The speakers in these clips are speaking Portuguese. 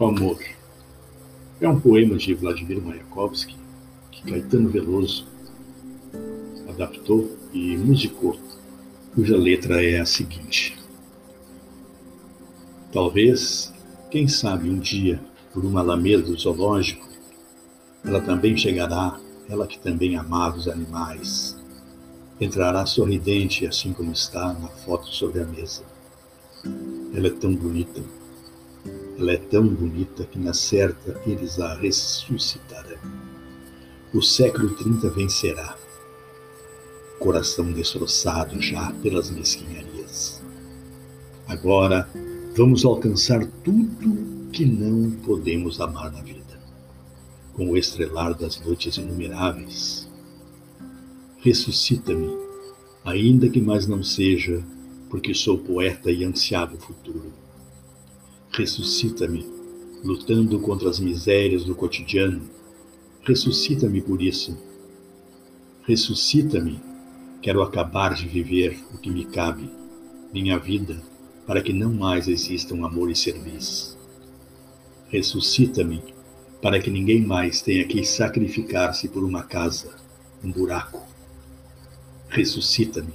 O amor. É um poema de Vladimir Mayakovsky que Caetano Veloso adaptou e musicou, cuja letra é a seguinte: Talvez, quem sabe um dia, por uma alameda do zoológico, ela também chegará, ela que também amava os animais, entrará sorridente assim como está na foto sobre a mesa. Ela é tão bonita ela é tão bonita que na certa eles a ressuscitarão. O século 30 vencerá. Coração destroçado já pelas mesquinharias. Agora vamos alcançar tudo que não podemos amar na vida, com o estrelar das noites inumeráveis. Ressuscita-me, ainda que mais não seja, porque sou poeta e ansiava o futuro Ressuscita-me, lutando contra as misérias do cotidiano. Ressuscita-me por isso. Ressuscita-me. Quero acabar de viver o que me cabe, minha vida, para que não mais existam amor e serviço. Ressuscita-me, para que ninguém mais tenha que sacrificar-se por uma casa, um buraco. Ressuscita-me,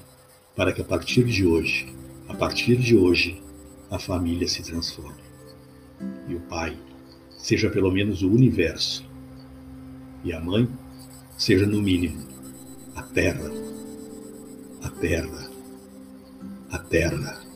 para que a partir de hoje, a partir de hoje, a família se transforme e o Pai seja pelo menos o universo, e a Mãe seja, no mínimo, a Terra, a Terra, a Terra.